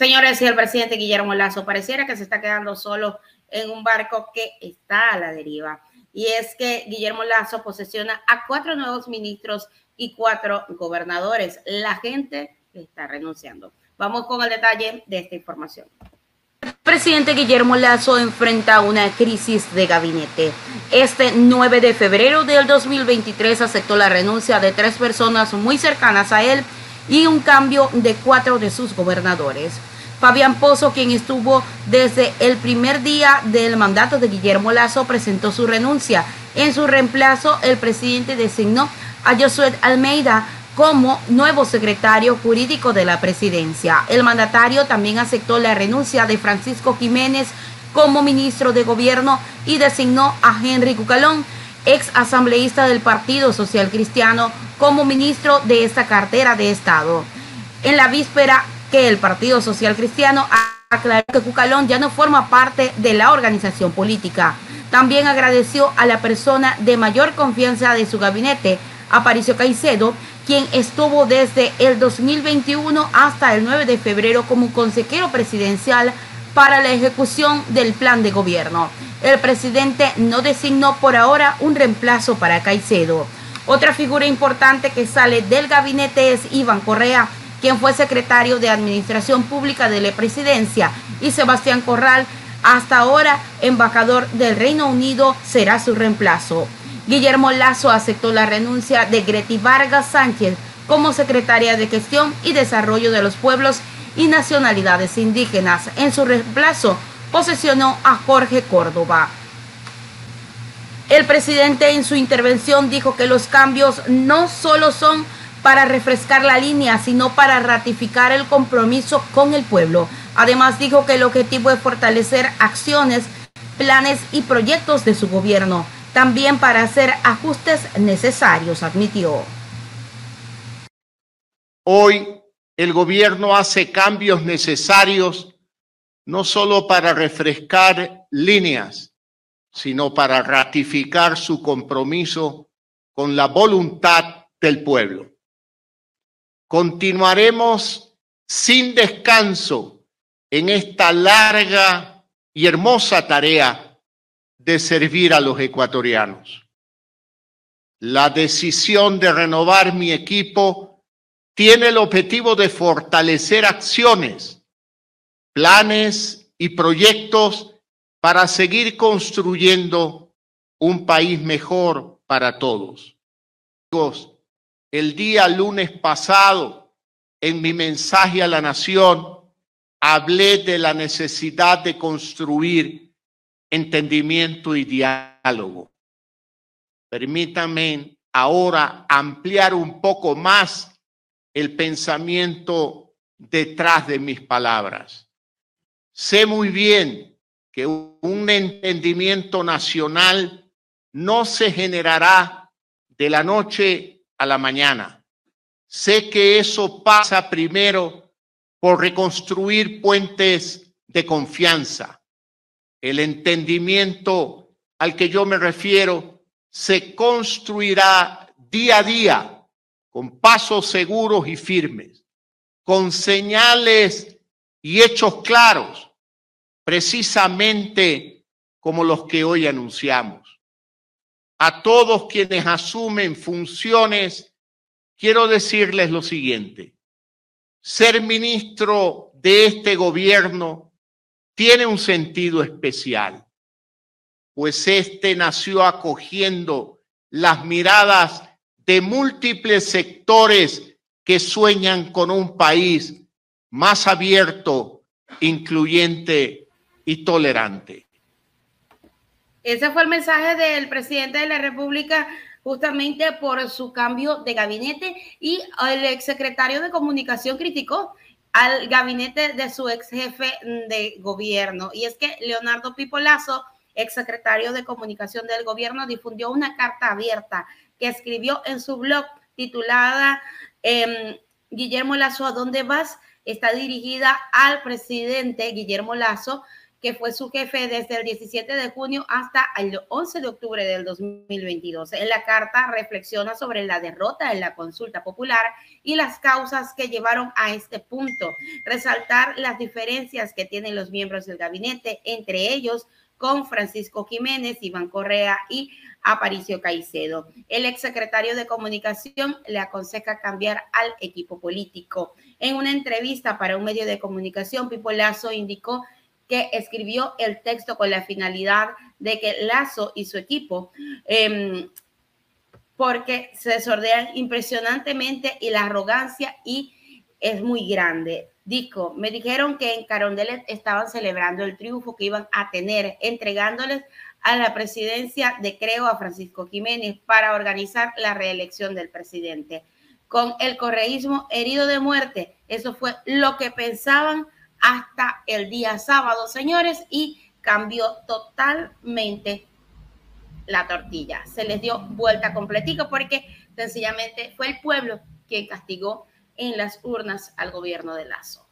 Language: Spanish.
Señores, y el presidente Guillermo Lazo pareciera que se está quedando solo en un barco que está a la deriva. Y es que Guillermo Lazo posesiona a cuatro nuevos ministros y cuatro gobernadores. La gente está renunciando. Vamos con el detalle de esta información. El presidente Guillermo Lazo enfrenta una crisis de gabinete. Este 9 de febrero del 2023 aceptó la renuncia de tres personas muy cercanas a él y un cambio de cuatro de sus gobernadores. Fabián Pozo, quien estuvo desde el primer día del mandato de Guillermo Lazo, presentó su renuncia. En su reemplazo, el presidente designó a Josué Almeida como nuevo secretario jurídico de la presidencia. El mandatario también aceptó la renuncia de Francisco Jiménez como ministro de gobierno y designó a Henry Cucalón, ex asambleísta del Partido Social Cristiano, como ministro de esta cartera de Estado. En la víspera que el Partido Social Cristiano aclaró que Cucalón ya no forma parte de la organización política. También agradeció a la persona de mayor confianza de su gabinete, Aparicio Caicedo, quien estuvo desde el 2021 hasta el 9 de febrero como consejero presidencial para la ejecución del plan de gobierno. El presidente no designó por ahora un reemplazo para Caicedo. Otra figura importante que sale del gabinete es Iván Correa, quien fue secretario de Administración Pública de la Presidencia, y Sebastián Corral, hasta ahora embajador del Reino Unido, será su reemplazo. Guillermo Lazo aceptó la renuncia de Greti Vargas Sánchez como secretaria de Gestión y Desarrollo de los Pueblos y Nacionalidades Indígenas. En su reemplazo, posesionó a Jorge Córdoba. El presidente en su intervención dijo que los cambios no solo son para refrescar la línea, sino para ratificar el compromiso con el pueblo. Además dijo que el objetivo es fortalecer acciones, planes y proyectos de su gobierno, también para hacer ajustes necesarios, admitió. Hoy el gobierno hace cambios necesarios no solo para refrescar líneas, sino para ratificar su compromiso con la voluntad del pueblo. Continuaremos sin descanso en esta larga y hermosa tarea de servir a los ecuatorianos. La decisión de renovar mi equipo tiene el objetivo de fortalecer acciones, planes y proyectos para seguir construyendo un país mejor para todos el día lunes pasado, en mi mensaje a la nación, hablé de la necesidad de construir entendimiento y diálogo. Permítanme ahora ampliar un poco más el pensamiento detrás de mis palabras. Sé muy bien que un entendimiento nacional no se generará de la noche a la mañana. Sé que eso pasa primero por reconstruir puentes de confianza. El entendimiento al que yo me refiero se construirá día a día con pasos seguros y firmes, con señales y hechos claros, precisamente como los que hoy anunciamos a todos quienes asumen funciones, quiero decirles lo siguiente. Ser ministro de este gobierno tiene un sentido especial, pues este nació acogiendo las miradas de múltiples sectores que sueñan con un país más abierto, incluyente y tolerante. Ese fue el mensaje del presidente de la República justamente por su cambio de gabinete y el exsecretario de comunicación criticó al gabinete de su ex jefe de gobierno. Y es que Leonardo Pipolazo, exsecretario de comunicación del gobierno, difundió una carta abierta que escribió en su blog titulada em, Guillermo Lazo, ¿a dónde vas? Está dirigida al presidente Guillermo Lazo que fue su jefe desde el 17 de junio hasta el 11 de octubre del 2022. En la carta reflexiona sobre la derrota en la consulta popular y las causas que llevaron a este punto, resaltar las diferencias que tienen los miembros del gabinete, entre ellos con Francisco Jiménez, Iván Correa y Aparicio Caicedo. El exsecretario de Comunicación le aconseja cambiar al equipo político. En una entrevista para un medio de comunicación, Pipo Lazo indicó que escribió el texto con la finalidad de que Lazo y su equipo, em, porque se desordean impresionantemente y la arrogancia y es muy grande. Dijo, me dijeron que en Carondelet estaban celebrando el triunfo que iban a tener, entregándoles a la presidencia de Creo a Francisco Jiménez para organizar la reelección del presidente. Con el correísmo herido de muerte, eso fue lo que pensaban hasta el día sábado, señores, y cambió totalmente la tortilla. Se les dio vuelta completico porque sencillamente fue el pueblo quien castigó en las urnas al gobierno de Lazo.